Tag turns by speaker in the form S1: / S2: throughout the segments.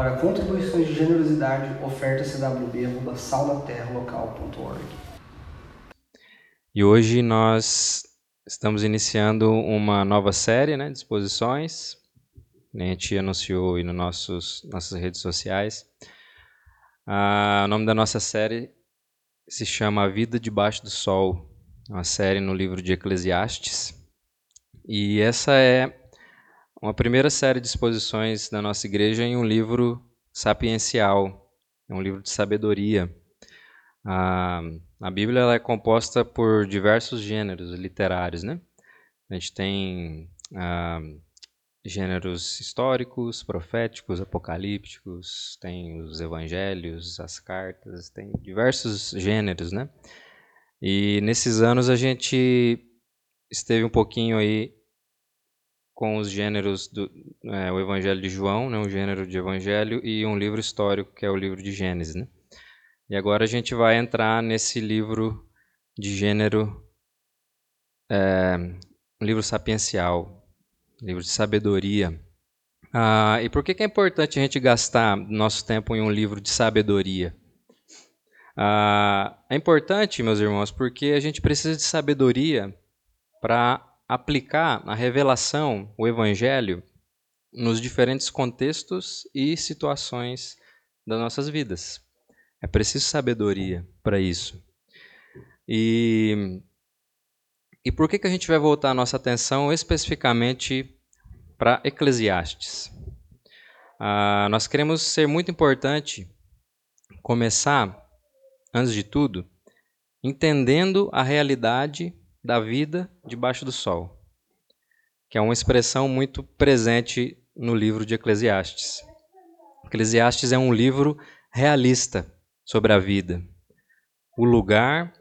S1: Para contribuições de generosidade, oferta cwb.saldaterralocal.org.
S2: E hoje nós estamos iniciando uma nova série né, de exposições. A gente anunciou aí nas nossos, nossas redes sociais. Ah, o nome da nossa série se chama A Vida Debaixo do Sol, uma série no livro de Eclesiastes. E essa é uma primeira série de exposições da nossa igreja em um livro sapiencial, é um livro de sabedoria. A, a Bíblia é composta por diversos gêneros literários, né? A gente tem gêneros históricos, proféticos, apocalípticos, tem os evangelhos, as cartas, tem diversos gêneros, né? E nesses anos a gente esteve um pouquinho aí com os gêneros do é, o Evangelho de João, né, um gênero de Evangelho, e um livro histórico que é o livro de Gênesis. Né? E agora a gente vai entrar nesse livro de gênero, é, um livro sapiencial, livro de sabedoria. Ah, e por que, que é importante a gente gastar nosso tempo em um livro de sabedoria? Ah, é importante, meus irmãos, porque a gente precisa de sabedoria para aplicar a revelação, o evangelho, nos diferentes contextos e situações das nossas vidas. É preciso sabedoria para isso. E, e por que, que a gente vai voltar a nossa atenção especificamente para Eclesiastes? Ah, nós queremos ser muito importante começar, antes de tudo, entendendo a realidade da vida debaixo do sol, que é uma expressão muito presente no livro de Eclesiastes. Eclesiastes é um livro realista sobre a vida, o lugar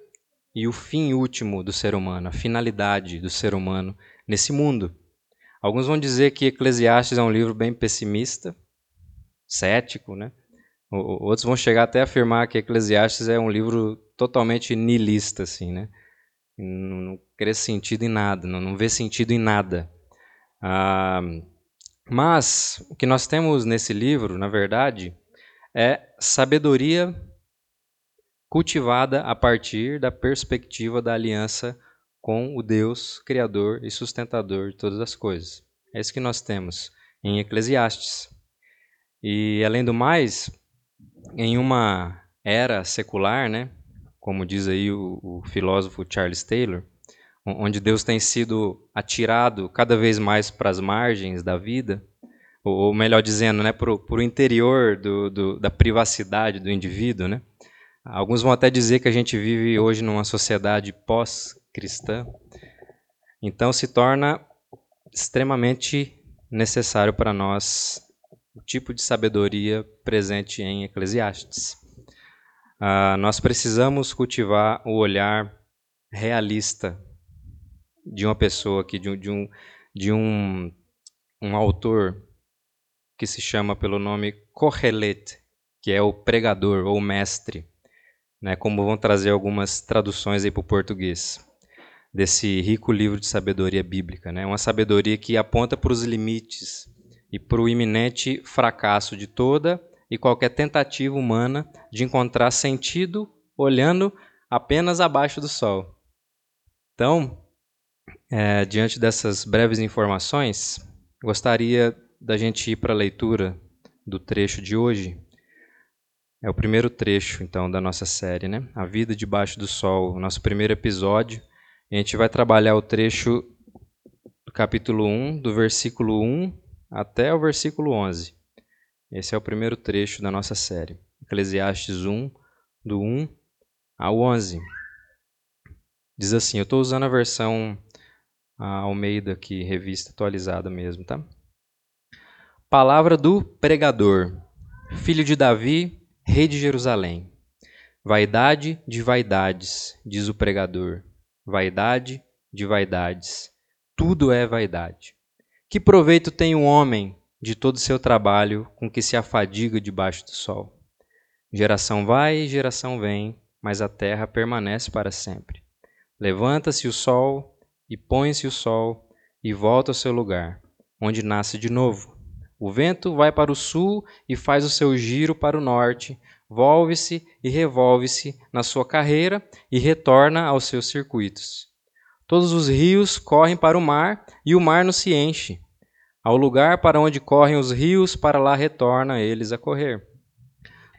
S2: e o fim último do ser humano, a finalidade do ser humano nesse mundo. Alguns vão dizer que Eclesiastes é um livro bem pessimista, cético, né? Outros vão chegar até a afirmar que Eclesiastes é um livro totalmente nihilista, assim, né? Não, não crê sentido em nada, não, não vê sentido em nada. Ah, mas o que nós temos nesse livro, na verdade, é sabedoria cultivada a partir da perspectiva da aliança com o Deus Criador e sustentador de todas as coisas. É isso que nós temos em Eclesiastes. E, além do mais, em uma era secular, né, como diz aí o, o filósofo Charles Taylor, onde Deus tem sido atirado cada vez mais para as margens da vida, ou melhor dizendo, né, para o interior do, do, da privacidade do indivíduo. Né? Alguns vão até dizer que a gente vive hoje numa sociedade pós-cristã. Então se torna extremamente necessário para nós o tipo de sabedoria presente em Eclesiastes. Uh, nós precisamos cultivar o olhar realista de uma pessoa aqui, de um, de um, de um, um autor que se chama pelo nome Kohelet, que é o pregador ou mestre, né, como vão trazer algumas traduções aí para o português, desse rico livro de sabedoria bíblica. Né, uma sabedoria que aponta para os limites e para o iminente fracasso de toda e qualquer tentativa humana de encontrar sentido olhando apenas abaixo do sol. Então, é, diante dessas breves informações, gostaria da gente ir para a leitura do trecho de hoje. É o primeiro trecho, então, da nossa série, né? A Vida Debaixo do Sol, o nosso primeiro episódio. A gente vai trabalhar o trecho do capítulo 1, do versículo 1 até o versículo 11. Esse é o primeiro trecho da nossa série. Eclesiastes 1, do 1 ao 11. Diz assim, eu estou usando a versão Almeida aqui, revista atualizada mesmo, tá? Palavra do pregador, filho de Davi, rei de Jerusalém. Vaidade de vaidades, diz o pregador. Vaidade de vaidades. Tudo é vaidade. Que proveito tem o um homem de todo o seu trabalho com que se afadiga debaixo do sol. Geração vai e geração vem, mas a terra permanece para sempre. Levanta-se o sol e põe-se o sol e volta ao seu lugar, onde nasce de novo. O vento vai para o sul e faz o seu giro para o norte, volve-se e revolve-se na sua carreira e retorna aos seus circuitos. Todos os rios correm para o mar e o mar não se enche. Ao lugar para onde correm os rios, para lá retorna eles a correr.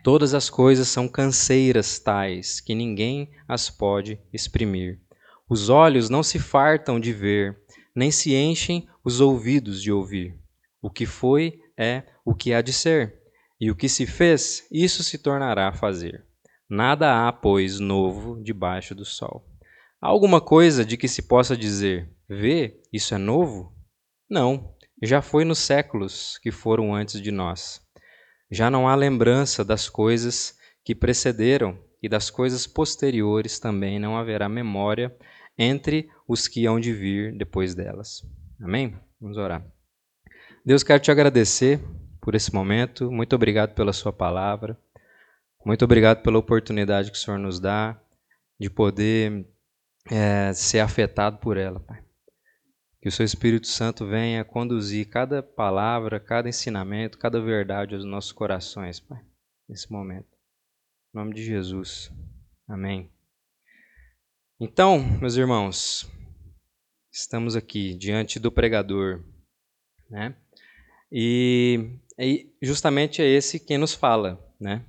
S2: Todas as coisas são canseiras tais que ninguém as pode exprimir. Os olhos não se fartam de ver, nem se enchem os ouvidos de ouvir. O que foi é o que há de ser, e o que se fez, isso se tornará a fazer. Nada há, pois, novo debaixo do sol. Há alguma coisa de que se possa dizer: vê, isso é novo? Não, já foi nos séculos que foram antes de nós. Já não há lembrança das coisas que precederam, e das coisas posteriores também não haverá memória entre os que hão de vir depois delas. Amém? Vamos orar. Deus, quero te agradecer por esse momento. Muito obrigado pela Sua palavra. Muito obrigado pela oportunidade que o Senhor nos dá de poder é, ser afetado por ela, Pai. Que o Seu Espírito Santo venha conduzir cada palavra, cada ensinamento, cada verdade aos nossos corações, Pai, nesse momento. Em nome de Jesus. Amém. Então, meus irmãos, estamos aqui diante do pregador, né? E, e justamente é esse quem nos fala, né?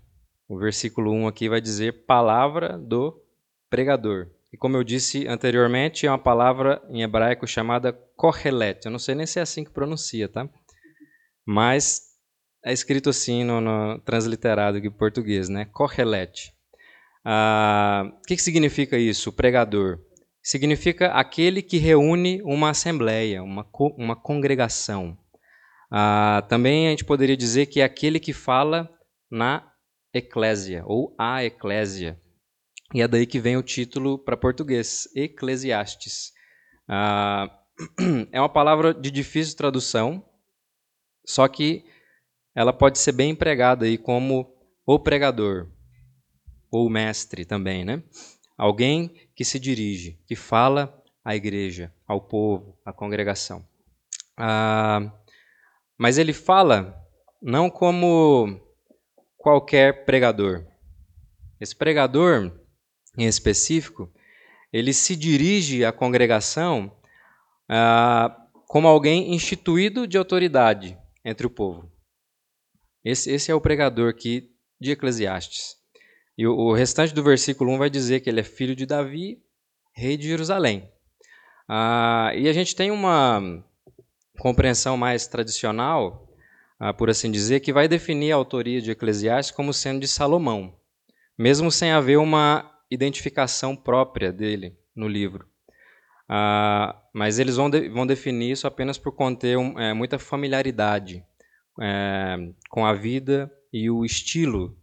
S2: O versículo 1 aqui vai dizer palavra do pregador. E como eu disse anteriormente, é uma palavra em hebraico chamada kohelet. Eu não sei nem se é assim que pronuncia, tá? Mas é escrito assim no, no transliterado em português, né? Kohelet. Ah, o que, que significa isso, pregador? Significa aquele que reúne uma assembleia, uma, uma congregação. Ah, também a gente poderia dizer que é aquele que fala na eclésia, ou a eclésia. E é daí que vem o título para português, Eclesiastes. Ah, é uma palavra de difícil tradução, só que ela pode ser bem empregada aí como o pregador, ou mestre também, né? Alguém que se dirige, que fala à igreja, ao povo, à congregação. Ah, mas ele fala não como qualquer pregador. Esse pregador, em específico, ele se dirige à congregação ah, como alguém instituído de autoridade entre o povo. Esse, esse é o pregador aqui de Eclesiastes. E o, o, restante do versículo 1 vai dizer que ele é filho de Davi, rei de Jerusalém. Ah, e a gente tem uma, compreensão mais tradicional, ah, por assim dizer, que vai definir a autoria de Eclesiastes como sendo de Salomão, mesmo sem haver uma identificação própria dele no livro. Ah, mas eles vão, de, vão definir isso apenas por conter um, é, muita familiaridade é, com a vida e o estilo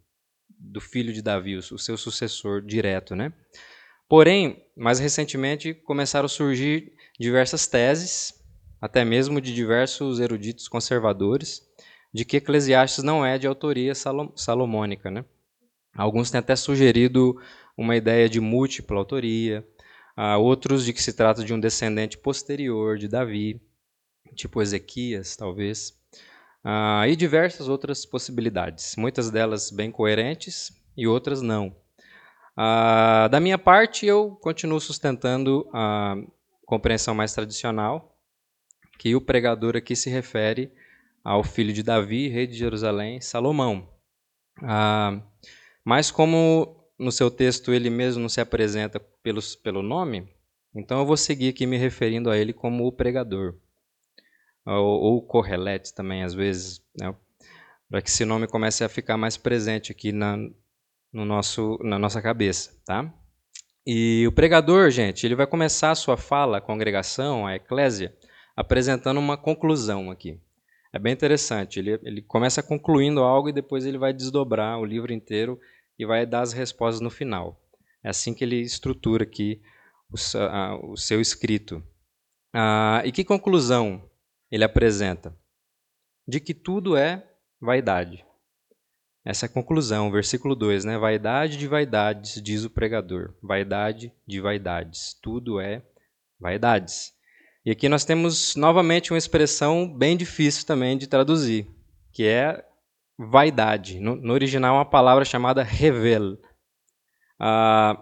S2: do filho de Davi, o seu sucessor direto, né? Porém, mais recentemente começaram a surgir diversas teses até mesmo de diversos eruditos conservadores, de que Eclesiastes não é de autoria salomônica. Né? Alguns têm até sugerido uma ideia de múltipla autoria, outros de que se trata de um descendente posterior de Davi, tipo Ezequias, talvez, e diversas outras possibilidades, muitas delas bem coerentes e outras não. da minha parte, eu continuo sustentando a compreensão mais tradicional, que o pregador aqui se refere ao filho de Davi, rei de Jerusalém, Salomão. Ah, mas como no seu texto ele mesmo não se apresenta pelos, pelo nome, então eu vou seguir aqui me referindo a ele como o pregador. Ou, ou Correlete também, às vezes, né, para que esse nome comece a ficar mais presente aqui na, no nosso, na nossa cabeça. Tá? E o pregador, gente, ele vai começar a sua fala, a congregação, a eclésia, apresentando uma conclusão aqui. É bem interessante. Ele, ele começa concluindo algo e depois ele vai desdobrar o livro inteiro e vai dar as respostas no final. É assim que ele estrutura aqui o, seu escrito. Ah, e que conclusão ele apresenta? De que tudo é vaidade. Essa é a conclusão, versículo 2, né? Vaidade de vaidades, diz o pregador. Vaidade de vaidades. Tudo é vaidades. E aqui nós temos novamente uma expressão bem difícil também de traduzir, que é vaidade. No, no original, uma palavra chamada revel. Ah,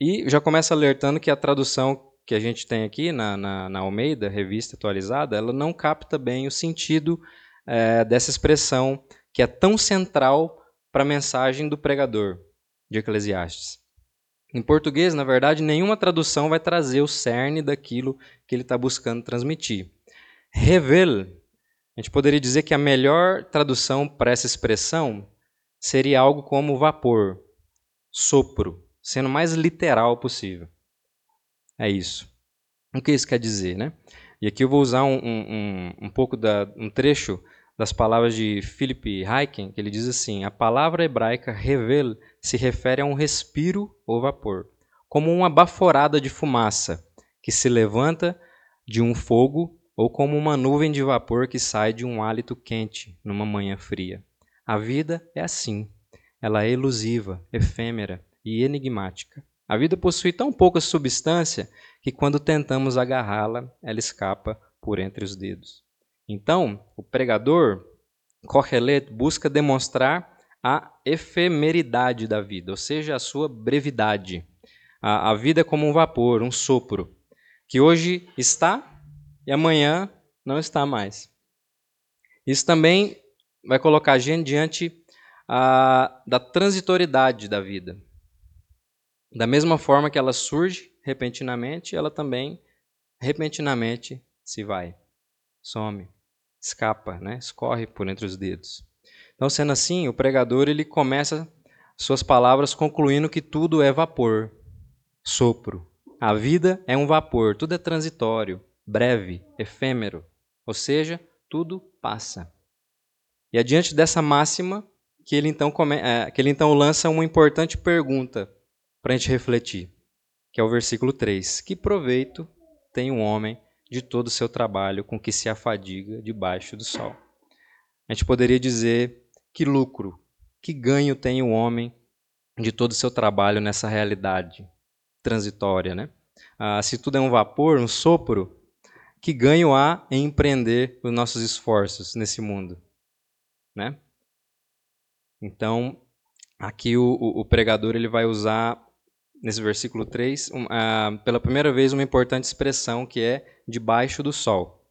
S2: e já começa alertando que a tradução que a gente tem aqui na, na, na Almeida, revista atualizada, ela não capta bem o sentido é, dessa expressão que é tão central para a mensagem do pregador de Eclesiastes. Em português, na verdade, nenhuma tradução vai trazer o cerne daquilo que ele está buscando transmitir. Revel, a gente poderia dizer que a melhor tradução para essa expressão seria algo como vapor, sopro, sendo mais literal possível. É isso. O que isso quer dizer, né? E aqui eu vou usar um, um, um pouco da um trecho das palavras de Philip Heiken, que ele diz assim: a palavra hebraica revel se refere a um respiro ou vapor, como uma baforada de fumaça que se levanta de um fogo ou como uma nuvem de vapor que sai de um hálito quente numa manhã fria. A vida é assim. Ela é elusiva, efêmera e enigmática. A vida possui tão pouca substância que quando tentamos agarrá-la, ela escapa por entre os dedos. Então, o pregador, Kohelet, busca demonstrar a efemeridade da vida, ou seja, a sua brevidade. A, a vida é como um vapor, um sopro, que hoje está e amanhã não está mais. Isso também vai colocar a gente diante a, da transitoriedade da vida. Da mesma forma que ela surge repentinamente, ela também repentinamente se vai, some escapa, né? escorre por entre os dedos. Então, sendo assim, o pregador ele começa suas palavras concluindo que tudo é vapor, sopro. A vida é um vapor, tudo é transitório, breve, efêmero, ou seja, tudo passa. E adiante dessa máxima, que ele então, come, é, que ele então lança uma importante pergunta para a gente refletir, que é o versículo 3. Que proveito tem um homem de todo o seu trabalho com que se afadiga debaixo do sol. A gente poderia dizer que lucro, que ganho tem o homem de todo o seu trabalho nessa realidade transitória, né? Ah, se tudo é um vapor, um sopro, que ganho há em empreender os nossos esforços nesse mundo, né? Então, aqui o, o, o pregador ele vai usar nesse versículo 3, um, uh, pela primeira vez, uma importante expressão que é debaixo do sol.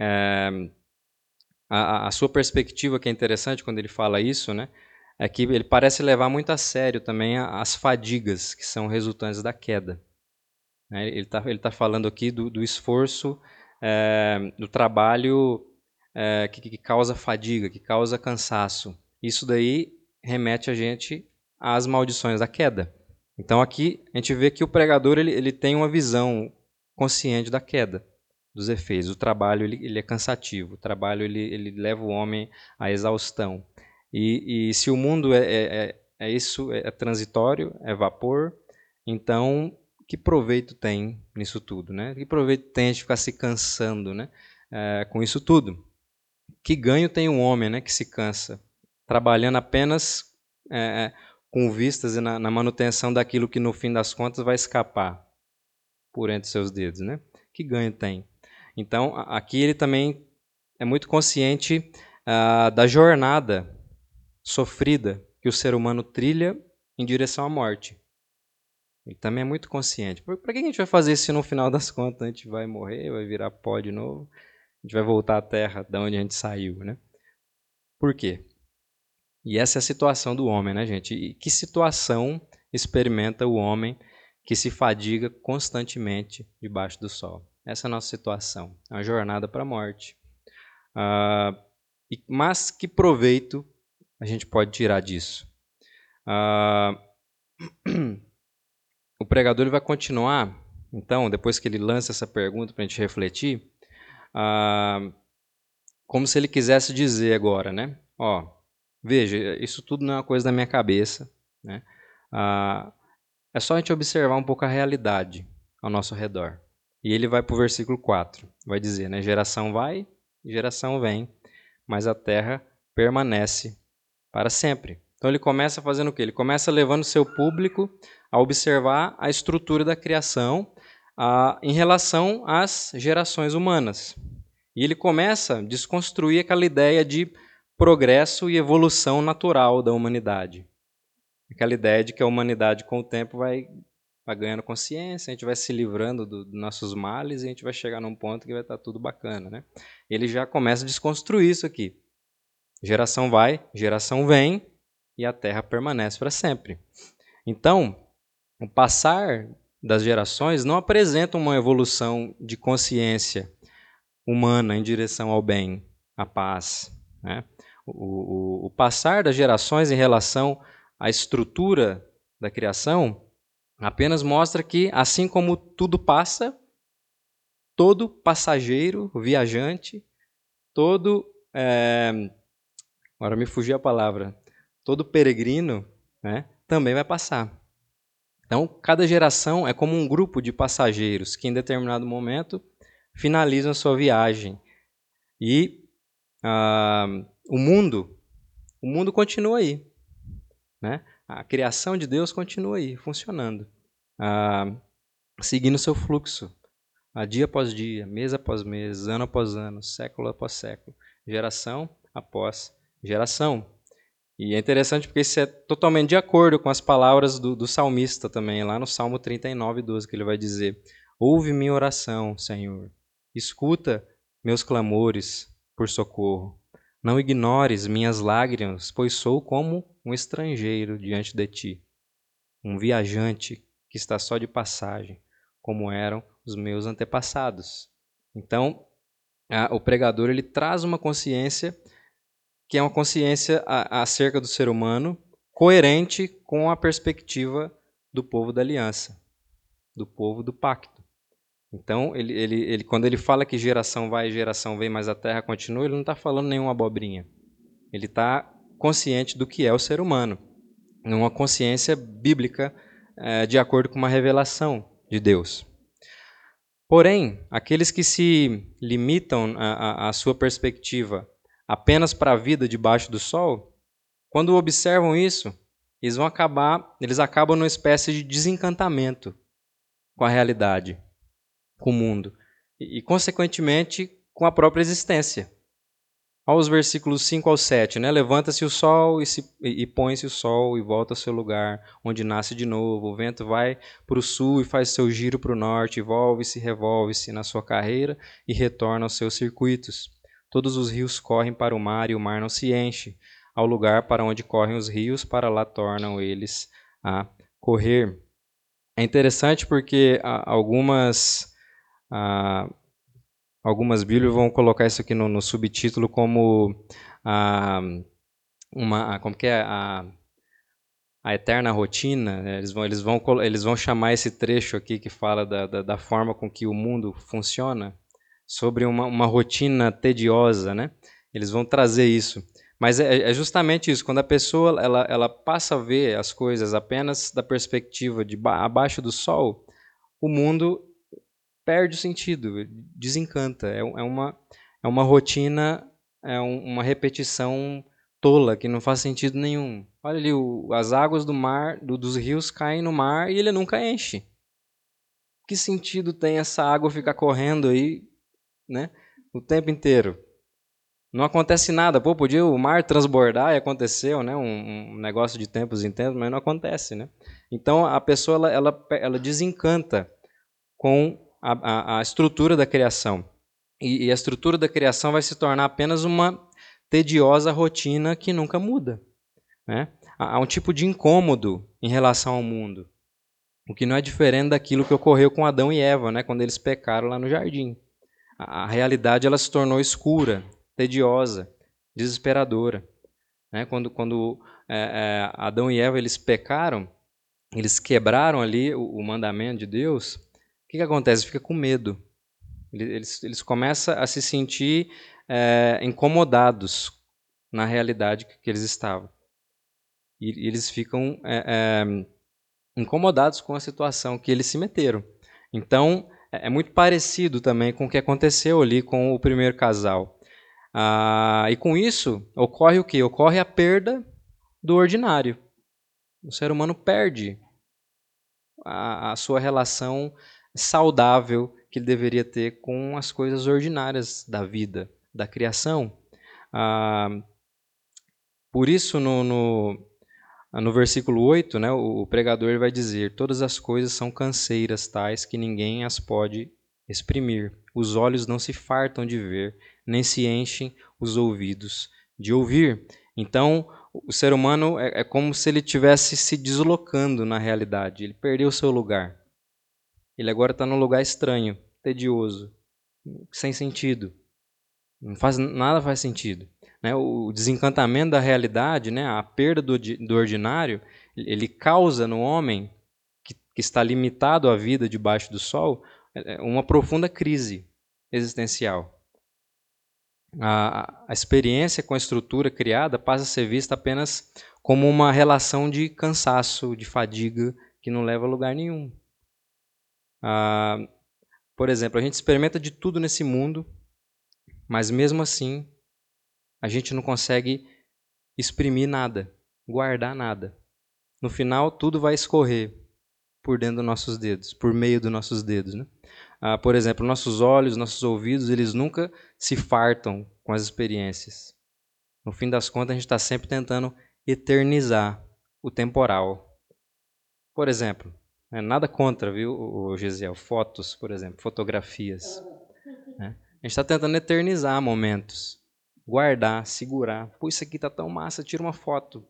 S2: É, a, a, sua perspectiva, que é interessante quando ele fala isso, né, é que ele parece levar muito a sério também as fadigas que são resultantes da queda. Né, ele está ele tá falando aqui do, do esforço, é, do trabalho é, que, que causa fadiga, que causa cansaço. Isso daí remete a gente às maldições da queda. Então aqui a gente vê que o pregador ele, ele tem uma visão consciente da queda, dos efeitos. O trabalho ele, ele é cansativo, o trabalho ele, ele leva o homem à exaustão. E, e se o mundo é, é, é, é isso, é, é transitório, é vapor, então que proveito tem nisso tudo, né? Que proveito tem a gente ficar se cansando, né? É, com isso tudo? Que ganho tem um homem, né? Que se cansa trabalhando apenas é, com vistas na, na manutenção daquilo que no fim das contas vai escapar por entre seus dedos, né? Que ganho tem? Então, aqui ele também é muito consciente uh, da jornada sofrida que o ser humano trilha em direção à morte. Ele também é muito consciente. Para que a gente vai fazer se no final das contas a gente vai morrer, vai virar pó de novo, a gente vai voltar à terra de onde a gente saiu, né? Por quê? E essa é a situação do homem, né, gente? E que situação experimenta o homem que se fadiga constantemente debaixo do sol? Essa é a nossa situação. É uma jornada para a morte. Uh, mas que proveito a gente pode tirar disso? Uh, o pregador ele vai continuar, então, depois que ele lança essa pergunta para a gente refletir, uh, como se ele quisesse dizer agora, né? Ó, Veja, isso tudo não é uma coisa da minha cabeça. Né? Ah, é só a gente observar um pouco a realidade ao nosso redor. E ele vai para o versículo 4. Vai dizer, né? Geração vai, geração vem, mas a terra permanece para sempre. Então ele começa fazendo o quê? Ele começa levando seu público a observar a estrutura da criação ah, em relação às gerações humanas. E ele começa a desconstruir aquela ideia de progresso e evolução natural da humanidade. Aquela ideia de que a humanidade, com o tempo, vai, vai ganhando consciência, a gente vai se livrando dos do nossos males e a gente vai chegar num ponto que vai estar tudo bacana. Né? Ele já começa a desconstruir isso aqui. Geração vai, geração vem e a Terra permanece para sempre. Então, o passar das gerações não apresenta uma evolução de consciência humana em direção ao bem, à paz. Né? O, o, o passar das gerações em relação à estrutura da criação apenas mostra que, assim como tudo passa, todo passageiro, viajante, todo. É, agora me fugiu a palavra. Todo peregrino né, também vai passar. Então, cada geração é como um grupo de passageiros que, em determinado momento, finalizam a sua viagem. E ah, o mundo, o mundo continua aí. Né? A criação de Deus continua aí, funcionando, ah, seguindo seu fluxo, ah, dia após dia, mês após mês, ano após ano, século após século, geração após geração. E é interessante porque isso é totalmente de acordo com as palavras do, do salmista também, lá no Salmo 39, 12, que ele vai dizer: Ouve minha oração, Senhor, escuta meus clamores por socorro. Não ignores minhas lágrimas, pois sou como um estrangeiro diante de ti, um viajante que está só de passagem, como eram os meus antepassados. Então, a, o pregador ele traz uma consciência que é uma consciência acerca do ser humano coerente com a perspectiva do povo da aliança, do povo do pacto. Então, ele, ele, ele, quando ele fala que geração vai e geração vem, mas a terra continua, ele não está falando nenhuma abobrinha. Ele está consciente do que é o ser humano, numa consciência bíblica é, de acordo com uma revelação de Deus. Porém, aqueles que se limitam à sua perspectiva apenas para a vida debaixo do sol, quando observam isso, eles vão acabar, eles acabam numa espécie de desencantamento com a realidade, com o mundo e, consequentemente com a própria existência. Aos versículos 5 ao 7, né? Levanta-se o sol e, e, e põe-se o sol e volta ao seu lugar, onde nasce de novo. O vento vai para o sul e faz seu giro para o norte, volve-se, revolve-se na sua carreira e retorna aos seus circuitos. Todos os rios correm para o mar e o mar não se enche. Ao lugar para onde correm os rios, para lá tornam eles a correr. É interessante porque ah, algumas ah, algumas Bíblias vão colocar isso aqui no, no subtítulo como ah, uma como que é a a eterna rotina, né? eles vão, eles, vão, eles vão chamar esse trecho aqui que fala da, da, da forma com que o mundo funciona sobre uma, uma rotina tediosa, né? Eles vão trazer isso. Mas é, é, justamente isso, quando a pessoa ela, ela passa a ver as coisas apenas da perspectiva de abaixo do sol, o mundo perde o sentido, desencanta. É, é uma, é uma rotina, é um, uma repetição tola, que não faz sentido nenhum. Olha ali, o, as águas do mar, do, dos rios caem no mar e ele nunca enche. Que sentido tem essa água ficar correndo aí né? O tempo inteiro. Não acontece nada. Pô, podia o mar transbordar e aconteceu, né? Um, um, negócio de tempos em tempos, mas não acontece, né? Então a pessoa ela, ela, ela desencanta com a, a, a estrutura da criação. E, e a estrutura da criação vai se tornar apenas uma tediosa rotina que nunca muda. Né? Há um tipo de incômodo em relação ao mundo, o que não é diferente daquilo que ocorreu com Adão e Eva, né, quando eles pecaram lá no jardim a, realidade ela se tornou escura, tediosa, desesperadora. Né? Quando, quando é, é, Adão e Eva eles pecaram, eles quebraram ali o, o mandamento de Deus, o que, que acontece? Fica com medo. Eles, eles começam a se sentir é, incomodados na realidade que, que eles estavam. E, e eles ficam é, é, incomodados com a situação que eles se meteram. Então, é, é muito parecido também com o que aconteceu ali com o primeiro casal. Ah, e com isso, ocorre o que? Ocorre a perda do ordinário. O ser humano perde a, a sua relação saudável que ele deveria ter com as coisas ordinárias da vida, da criação. Ah, por isso, no, no, no versículo 8, né, o, pregador vai dizer: Todas as coisas são canseiras tais que ninguém as pode exprimir. Os olhos não se fartam de ver, nem se enchem os ouvidos de ouvir. Então, o ser humano é, é como se ele tivesse se deslocando na realidade. Ele perdeu seu lugar. Ele agora está num lugar estranho, tedioso, sem sentido. Não faz, nada faz sentido. Né? O desencantamento da realidade, né? a perda do, do ordinário, ele causa no homem que, que está limitado à vida debaixo do sol é, é uma profunda crise existencial. A, a experiência com a estrutura criada passa a ser vista apenas como uma relação de cansaço, de fadiga, que não leva a lugar nenhum. Ah, por exemplo, a gente experimenta de tudo nesse mundo, mas mesmo assim a gente não consegue exprimir nada, guardar nada. No final, tudo vai escorrer por dentro dos nossos dedos, por meio dos nossos dedos. Né? Ah, por exemplo, nossos olhos, nossos ouvidos, eles nunca se fartam com as experiências. No fim das contas, a gente está sempre tentando eternizar o temporal. Por exemplo, né, nada contra, viu, o Gesiel? Fotos, por exemplo, fotografias. Né? A gente está tentando eternizar momentos, guardar, segurar. Pô, isso aqui tá tão massa, tira uma foto.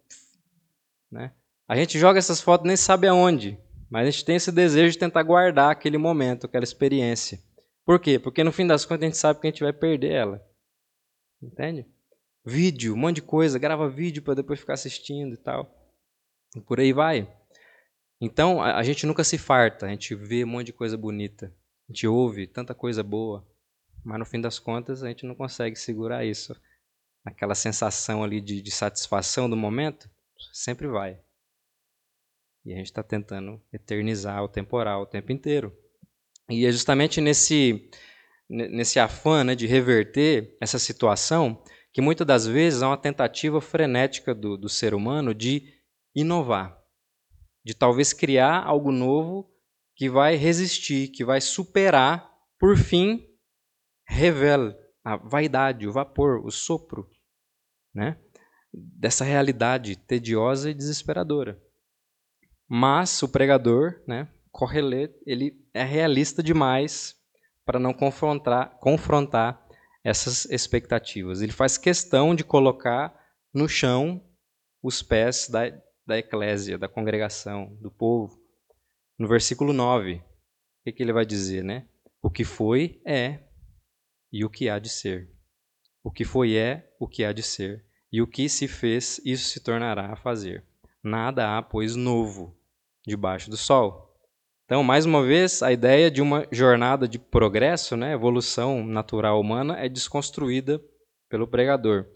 S2: Né? A gente joga essas fotos nem sabe aonde. Mas a gente tem esse desejo de tentar guardar aquele momento, aquela experiência. Por quê? Porque no fim das contas a gente sabe que a gente vai perder ela. Entende? Vídeo, um monte de coisa, grava vídeo para depois ficar assistindo e tal. E por aí vai. Então a, a gente nunca se farta, a gente vê um monte de coisa bonita, a gente ouve tanta coisa boa, mas no fim das contas a gente não consegue segurar isso. Aquela sensação ali de, de satisfação do momento sempre vai. E a gente está tentando eternizar o temporal o tempo inteiro. E é justamente nesse, nesse afã né, de reverter essa situação que muitas das vezes há uma tentativa frenética do, do ser humano de inovar, de talvez criar algo novo que vai resistir, que vai superar, por fim, revela a vaidade, o vapor, o sopro, né? dessa realidade tediosa e desesperadora. Mas o pregador, né, Correlet, ele é realista demais para não confrontar, confrontar essas expectativas. Ele faz questão de colocar no chão os pés da, da eclésia, da congregação, do povo. No versículo 9, o que, que ele vai dizer? Né? O que foi é e o que há de ser. O que foi é o que há de ser. E o que se fez, isso se tornará a fazer. Nada há, pois, novo debaixo do sol. Então, mais uma vez, a ideia de uma jornada de progresso, né, evolução natural humana, é desconstruída pelo pregador.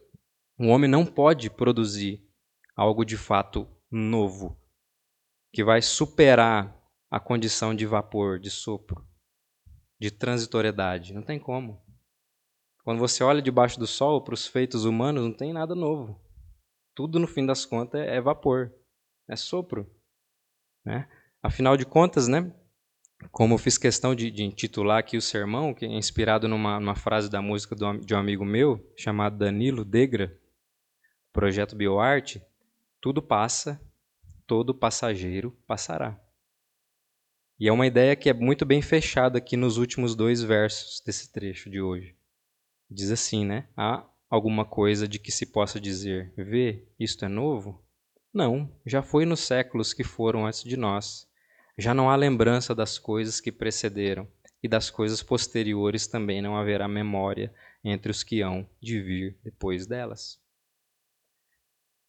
S2: O homem não pode produzir algo de fato novo, que vai superar a condição de vapor, de sopro, de transitoriedade. Não tem como. Quando você olha debaixo do sol para os feitos humanos, não tem nada novo. Tudo, no fim das contas, é vapor, é sopro. Né? Afinal de contas, né, como eu fiz questão de, de, intitular aqui o sermão, que é inspirado numa, numa frase da música do, de um amigo meu, chamado Danilo Degra, projeto BioArte, tudo passa, todo passageiro passará. E é uma ideia que é muito bem fechada aqui nos últimos dois versos desse trecho de hoje. Diz assim, né? Há alguma coisa de que se possa dizer, vê, isto é novo? Não, já foi nos séculos que foram antes de nós. Já não há lembrança das coisas que precederam, e das coisas posteriores também não haverá memória entre os que hão de vir depois delas.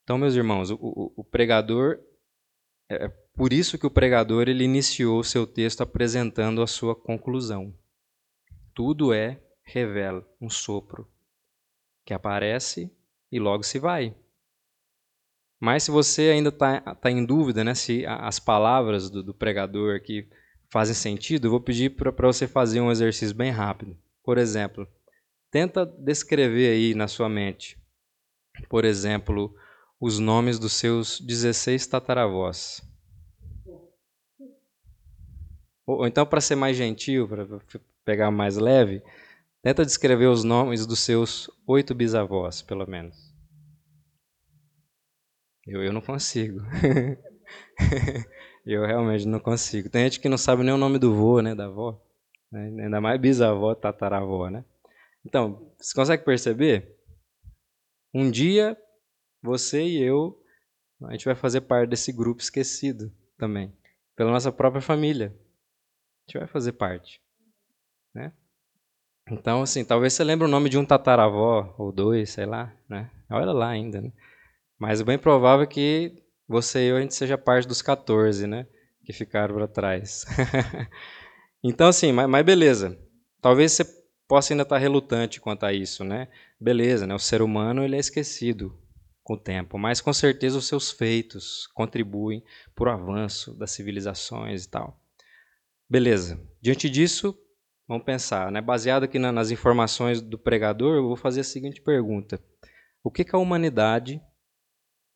S2: Então, meus irmãos, o, o, o pregador é, é por isso que o pregador ele iniciou seu texto apresentando a sua conclusão. Tudo é revela um sopro que aparece e logo se vai. Mas se você ainda está tá em dúvida né, se as palavras do, do pregador aqui fazem sentido, eu vou pedir para você fazer um exercício bem rápido. Por exemplo, tenta descrever aí na sua mente, por exemplo, os nomes dos seus 16 tataravós. Ou, ou então, para ser mais gentil, pegar mais leve, tenta descrever os nomes dos seus oito bisavós, pelo menos. Eu, eu não consigo. eu realmente não consigo. Tem gente que não sabe nem o nome do vô, né, da avó. Né? Ainda mais bisavó, tataravó, né? Então, você consegue perceber? Um dia, você e eu, a gente vai fazer parte desse grupo esquecido também. Pela nossa própria família. A gente vai fazer parte. Né? Então, assim, talvez você lembre o nome de um tataravó, ou dois, sei lá, né? Olha lá ainda, né? Mas é bem provável que você e eu, a gente seja parte dos 14, né? Que ficaram para trás. então, assim, mas, mas, beleza. Talvez você possa ainda estar relutante quanto a isso, né? Beleza, né? O ser humano, ele é esquecido com o tempo, mas com certeza os seus feitos contribuem para o avanço das civilizações e tal. Beleza. Diante disso, vamos pensar, né? Baseado aqui na, nas informações do pregador, eu vou fazer a seguinte pergunta: O que, que a humanidade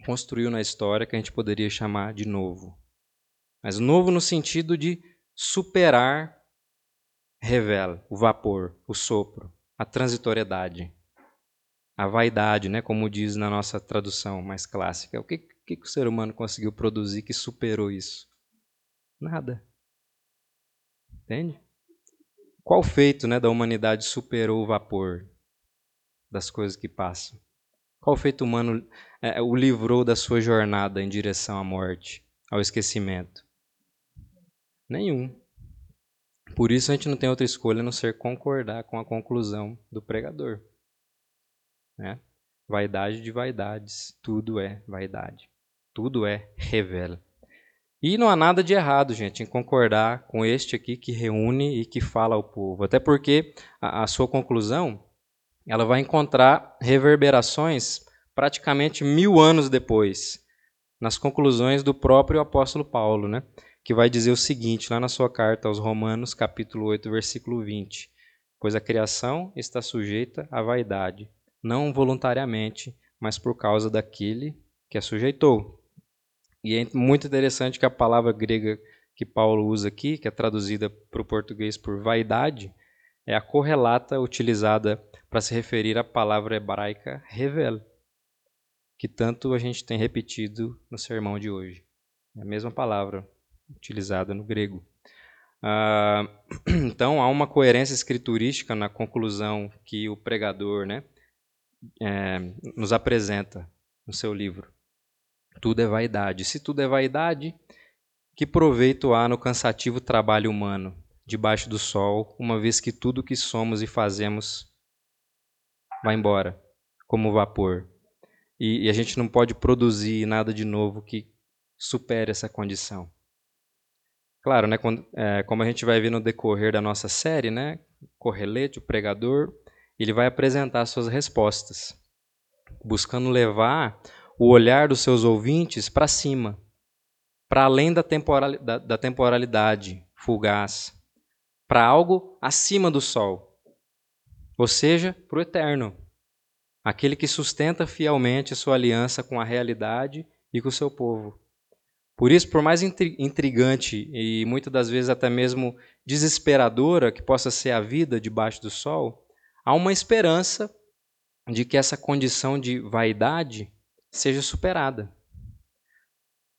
S2: construiu na história que a gente poderia chamar de novo. Mas novo no sentido de superar, revela o vapor, o sopro, a transitoriedade, a vaidade, né, como diz na nossa tradução mais clássica. O que, que, que o ser humano conseguiu produzir que superou isso? Nada. Entende? Qual feito né, da humanidade superou o vapor das coisas que passam? Qual feito humano é, o livrou da sua jornada em direção à morte, ao esquecimento? Nenhum. Por isso a gente não tem outra escolha a não ser concordar com a conclusão do pregador. Né? Vaidade de vaidades, tudo é vaidade. Tudo é revela. E não há nada de errado, gente, em concordar com este aqui que reúne e que fala ao povo. Até porque a, a sua conclusão ela vai encontrar reverberações praticamente mil anos depois, nas conclusões do próprio apóstolo Paulo, né? que vai dizer o seguinte, lá na sua carta aos Romanos, capítulo 8, versículo 20. Pois a criação está sujeita à vaidade, não voluntariamente, mas por causa daquele que a sujeitou. E é muito interessante que a palavra grega que Paulo usa aqui, que é traduzida para o português por vaidade, é a correlata utilizada para se referir à palavra hebraica revel, que tanto a gente tem repetido no sermão de hoje. É a mesma palavra utilizada no grego. Ah, então, há uma coerência escriturística na conclusão que o pregador né, é, nos apresenta no seu livro. Tudo é vaidade. Se tudo é vaidade, que proveito há no cansativo trabalho humano, debaixo do sol, uma vez que tudo que somos e fazemos vai embora, como vapor. E, e, a gente não pode produzir nada de novo que supere essa condição. Claro, né, quando, é, como a gente vai ver no decorrer da nossa série, né, Correlete, o pregador, ele vai apresentar suas respostas, buscando levar o olhar dos seus ouvintes para cima, para além da, temporal, da, da temporalidade fugaz, para algo acima do sol, ou seja, para o eterno, aquele que sustenta fielmente sua aliança com a realidade e com o seu povo. Por isso, por mais intrigante e muitas das vezes até mesmo desesperadora que possa ser a vida debaixo do sol, há uma esperança de que essa condição de vaidade seja superada.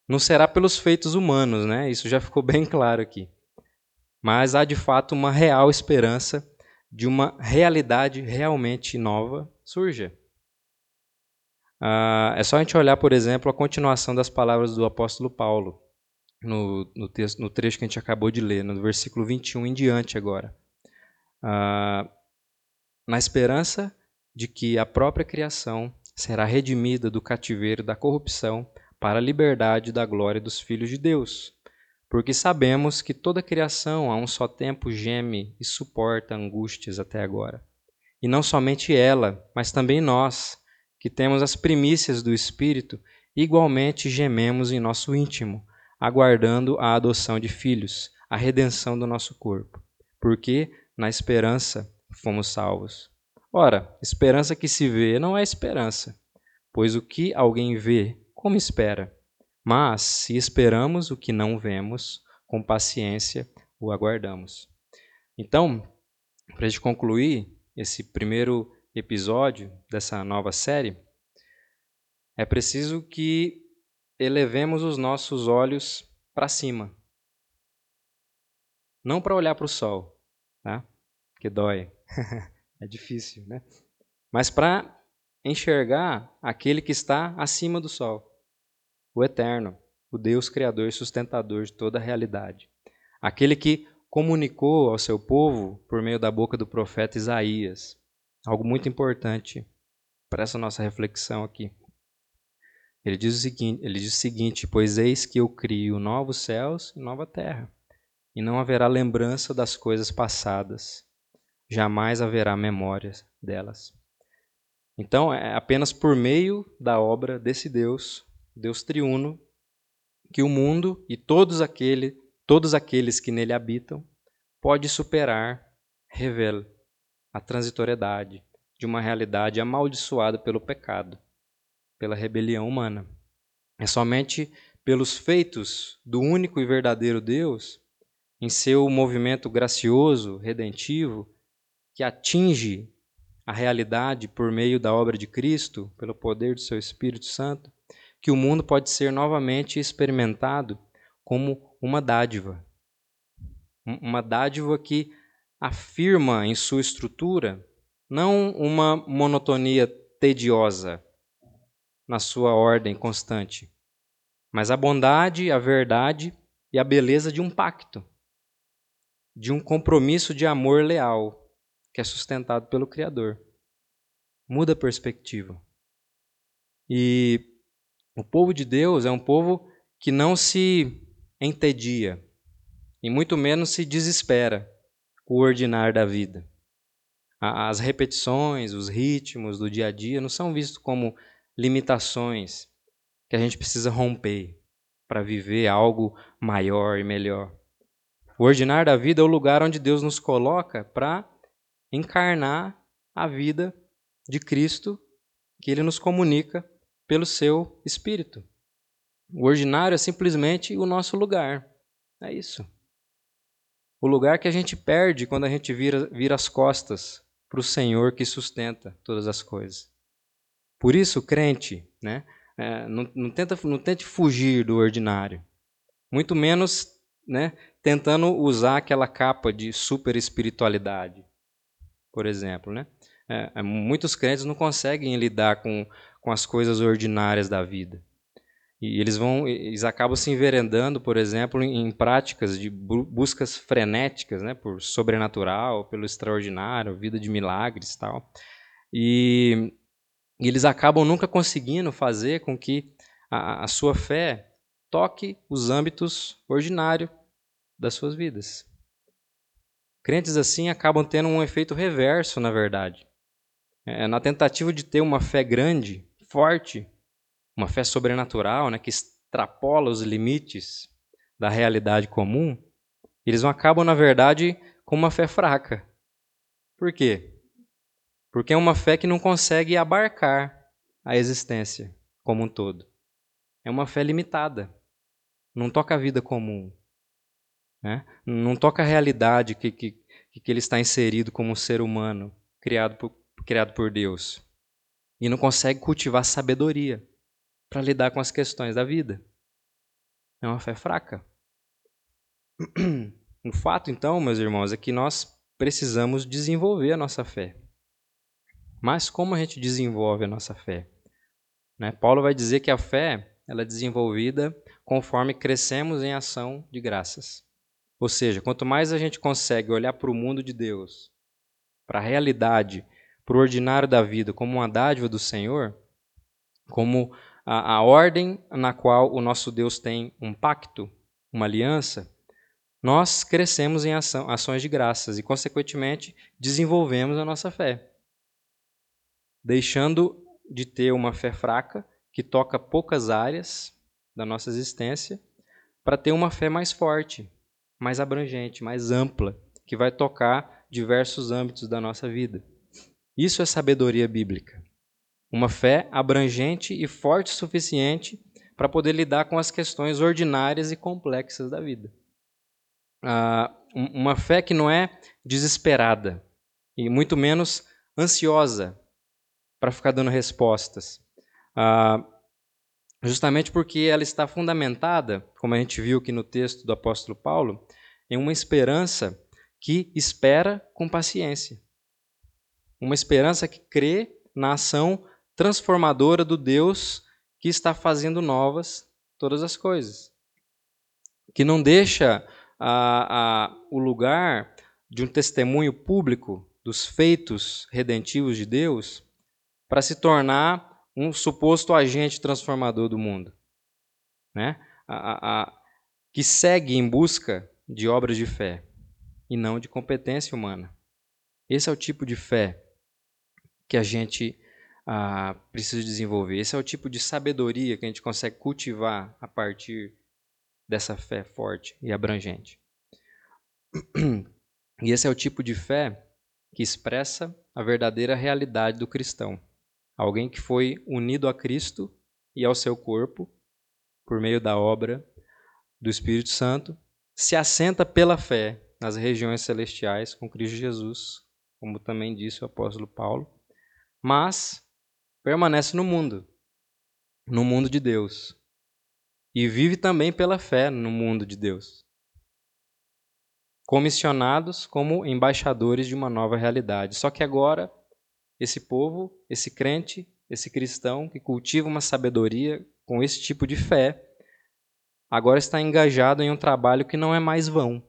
S2: Não será pelos feitos humanos, né? Isso já ficou bem claro aqui mas há de fato uma real esperança de uma realidade realmente nova surja. Ah, é só a gente olhar, por exemplo, a continuação das palavras do apóstolo Paulo, no, no, texto, no trecho que a gente acabou de ler, no versículo 21 em diante agora. Ah, na esperança de que a própria criação será redimida do cativeiro da corrupção para a liberdade da glória dos filhos de Deus porque sabemos que toda a criação a um só tempo geme e suporta angústias até agora. E não somente ela, mas também nós, que temos as primícias do Espírito, igualmente gememos em nosso íntimo, aguardando a adoção de filhos, a redenção do nosso corpo. Porque, na esperança, fomos salvos. Ora, esperança que se vê não é esperança, pois o que alguém vê, como espera? Mas, se esperamos o que não vemos, com paciência o aguardamos. Então, para a gente concluir esse primeiro episódio dessa nova série, é preciso que elevemos os nossos olhos para cima. Não para olhar para o sol, tá? Que dói. é difícil, né? Mas para enxergar aquele que está acima do sol, o eterno, o Deus criador e sustentador de toda a realidade. Aquele que comunicou ao seu povo por meio da boca do profeta Isaías, algo muito importante para essa nossa reflexão aqui. Ele diz o seguinte, ele diz o seguinte: Pois eis que eu crio novos céus e nova terra, e não haverá lembrança das coisas passadas, jamais haverá memória delas. Então, é apenas por meio da obra desse Deus, Deus triuno, que o mundo e todos, aquele, todos aqueles que nele habitam pode superar, revela a transitoriedade de uma realidade amaldiçoada pelo pecado, pela rebelião humana. É somente pelos feitos do único e verdadeiro Deus, em seu movimento gracioso, redentivo, que atinge a realidade por meio da obra de Cristo, pelo poder do seu Espírito Santo, que o mundo pode ser novamente experimentado como uma dádiva. Uma dádiva que afirma em sua estrutura não uma monotonia tediosa na sua ordem constante, mas a bondade, a verdade e a beleza de um pacto, de um compromisso de amor leal que é sustentado pelo Criador. Muda a perspectiva. E o povo de Deus é um povo que não se entedia e muito menos se desespera com o ordinário da vida. As repetições, os ritmos do dia a dia não são vistos como limitações que a gente precisa romper para viver algo maior e melhor. O ordinário da vida é o lugar onde Deus nos coloca para encarnar a vida de Cristo que ele nos comunica pelo seu Espírito. O ordinário é simplesmente o nosso lugar. É isso. O lugar que a gente perde quando a gente vira, vira as costas para o Senhor que sustenta todas as coisas. Por isso, crente, né, é, não, não, tenta, não tente fugir do ordinário. Muito menos né, tentando usar aquela capa de super espiritualidade por exemplo. Né? É, é, muitos crentes não conseguem lidar com, com as coisas ordinárias da vida. E eles vão, eles acabam se enverendando, por exemplo, em, práticas de buscas frenéticas, né, por sobrenatural, pelo extraordinário, vida de milagres, tal. E, e eles acabam nunca conseguindo fazer com que a, a sua fé toque os âmbitos ordinários das suas vidas. Crentes assim acabam tendo um efeito reverso, na verdade. É, na tentativa de ter uma fé grande, forte, uma fé sobrenatural, né, que extrapola os limites da realidade comum, eles acabam, na verdade, com uma fé fraca. Por quê? Porque é uma fé que não consegue abarcar a existência como um todo. É uma fé limitada. Não toca a vida comum. Né? Não toca a realidade que, que, que ele está inserido como um ser humano criado por, criado por Deus. E não consegue cultivar sabedoria para lidar com as questões da vida. É uma fé fraca. O fato, então, meus irmãos, é que nós precisamos desenvolver a nossa fé. Mas como a gente desenvolve a nossa fé? Né? Paulo vai dizer que a fé ela é desenvolvida conforme crescemos em ação de graças. Ou seja, quanto mais a gente consegue olhar para o mundo de Deus, para a realidade, para o ordinário da vida, como uma dádiva do Senhor, como a, a ordem na qual o nosso Deus tem um pacto, uma aliança, nós crescemos em ação, ações de graças e, consequentemente, desenvolvemos a nossa fé. Deixando de ter uma fé fraca, que toca poucas áreas da nossa existência, para ter uma fé mais forte, mais abrangente, mais ampla, que vai tocar diversos âmbitos da nossa vida. Isso é sabedoria bíblica. Uma fé abrangente e forte o suficiente para poder lidar com as questões ordinárias e complexas da vida. Ah, uma fé que não é desesperada, e muito menos ansiosa para ficar dando respostas. Ah, justamente porque ela está fundamentada, como a gente viu aqui no texto do apóstolo Paulo, em uma esperança que espera com paciência. Uma esperança que crê na ação transformadora do Deus que está fazendo novas todas as coisas. Que não deixa a, a, o lugar de um testemunho público dos feitos redentivos de Deus para se tornar um suposto agente transformador do mundo. Né? A, a, que segue em busca de obras de fé e não de competência humana. Esse é o tipo de fé que a gente ah, precisa desenvolver. Esse é o tipo de sabedoria que a gente consegue cultivar a partir dessa fé forte e abrangente. E esse é o tipo de fé que expressa a verdadeira realidade do cristão. Alguém que foi unido a Cristo e ao seu corpo por meio da obra do Espírito Santo, se assenta pela fé nas regiões celestiais com Cristo Jesus, como também disse o apóstolo Paulo, mas permanece no mundo, no mundo de Deus, e vive também pela fé no mundo de Deus. Comissionados como embaixadores de uma nova realidade. Só que agora, esse povo, esse crente, esse cristão que cultiva uma sabedoria com esse tipo de fé, agora está engajado em um trabalho que não é mais vão,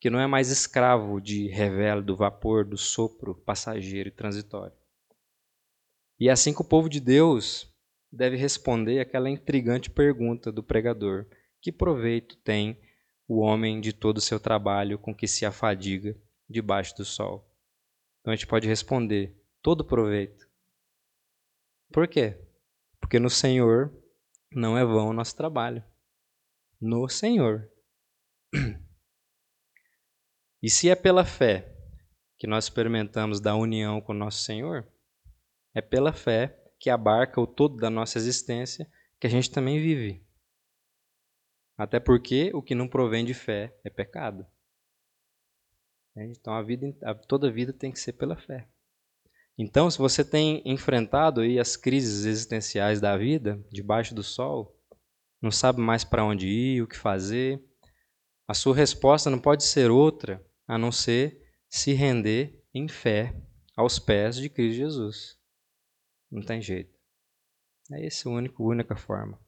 S2: que não é mais escravo de revelo, do vapor, do sopro passageiro e transitório. E é assim que o povo de Deus deve responder aquela intrigante pergunta do pregador: Que proveito tem o homem de todo o seu trabalho com que se afadiga debaixo do sol? Então a gente pode responder: todo proveito. Por quê? Porque no Senhor não é vão o nosso trabalho. No Senhor. E se é pela fé que nós experimentamos da união com o nosso Senhor, é pela fé que abarca o todo da nossa existência que a gente também vive. Até porque o que não provém de fé é pecado. Então a vida, toda a vida tem que ser pela fé. Então, se você tem enfrentado aí as crises existenciais da vida, debaixo do sol, não sabe mais para onde ir, o que fazer, a sua resposta não pode ser outra a não ser se render em fé aos pés de Cristo Jesus. Não tem jeito. É essa a única, única forma.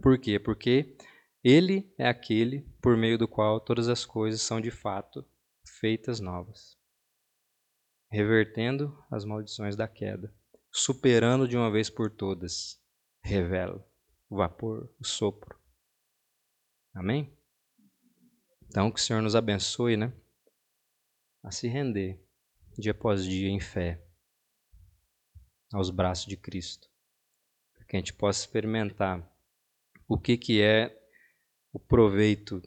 S2: Por quê? Porque ele é aquele por meio do qual todas as coisas são de fato feitas novas, revertendo as maldições da queda, superando de uma vez por todas, revela o vapor, o sopro. Amém? Então que o Senhor nos abençoe, né? A se render dia após dia em fé aos braços de Cristo, para que a gente possa experimentar o que, que é o proveito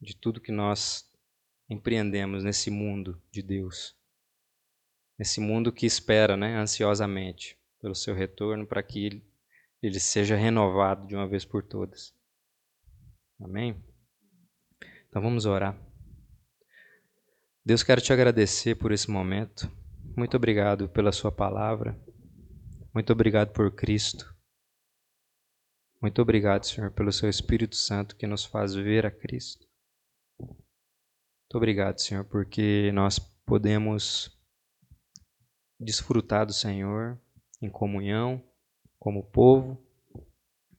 S2: de tudo que nós empreendemos nesse mundo de Deus, nesse mundo que espera né, ansiosamente pelo seu retorno, para que ele, ele seja renovado de uma vez por todas. Amém? Então vamos orar. Deus, quero te agradecer por esse momento. Muito obrigado pela Sua palavra. Muito obrigado por Cristo. Muito obrigado, Senhor, pelo seu Espírito Santo que nos faz ver a Cristo. Muito obrigado, Senhor, porque nós podemos desfrutar do Senhor em comunhão, como povo,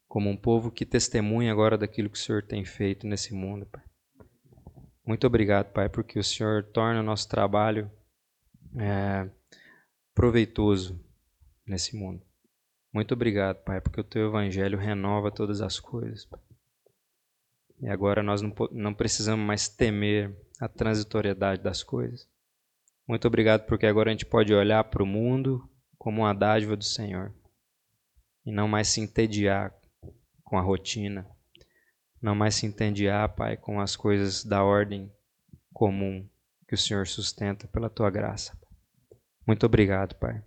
S2: como um povo que testemunha agora daquilo que o Senhor tem feito nesse mundo, Pai. Muito obrigado, Pai, porque o Senhor torna o nosso trabalho é, proveitoso nesse mundo. Muito obrigado, Pai, porque o teu evangelho renova todas as coisas. Pai. E agora nós não, não precisamos mais temer a transitoriedade das coisas. Muito obrigado porque agora a gente pode olhar para o mundo como uma dádiva do Senhor e não mais se entediar com a rotina, não mais se entediar, Pai, com as coisas da ordem comum que o Senhor sustenta pela tua graça. Muito obrigado, Pai.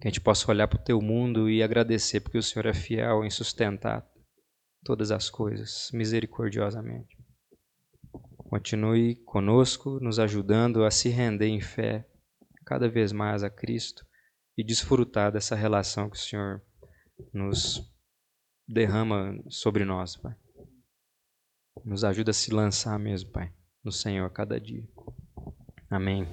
S2: Que a gente possa olhar para o teu mundo e agradecer, porque o Senhor é fiel em sustentar todas as coisas misericordiosamente. Continue conosco, nos ajudando a se render em fé cada vez mais a Cristo e desfrutar dessa relação que o Senhor nos derrama sobre nós, Pai. Nos ajuda a se lançar mesmo, Pai, no Senhor a cada dia. Amém.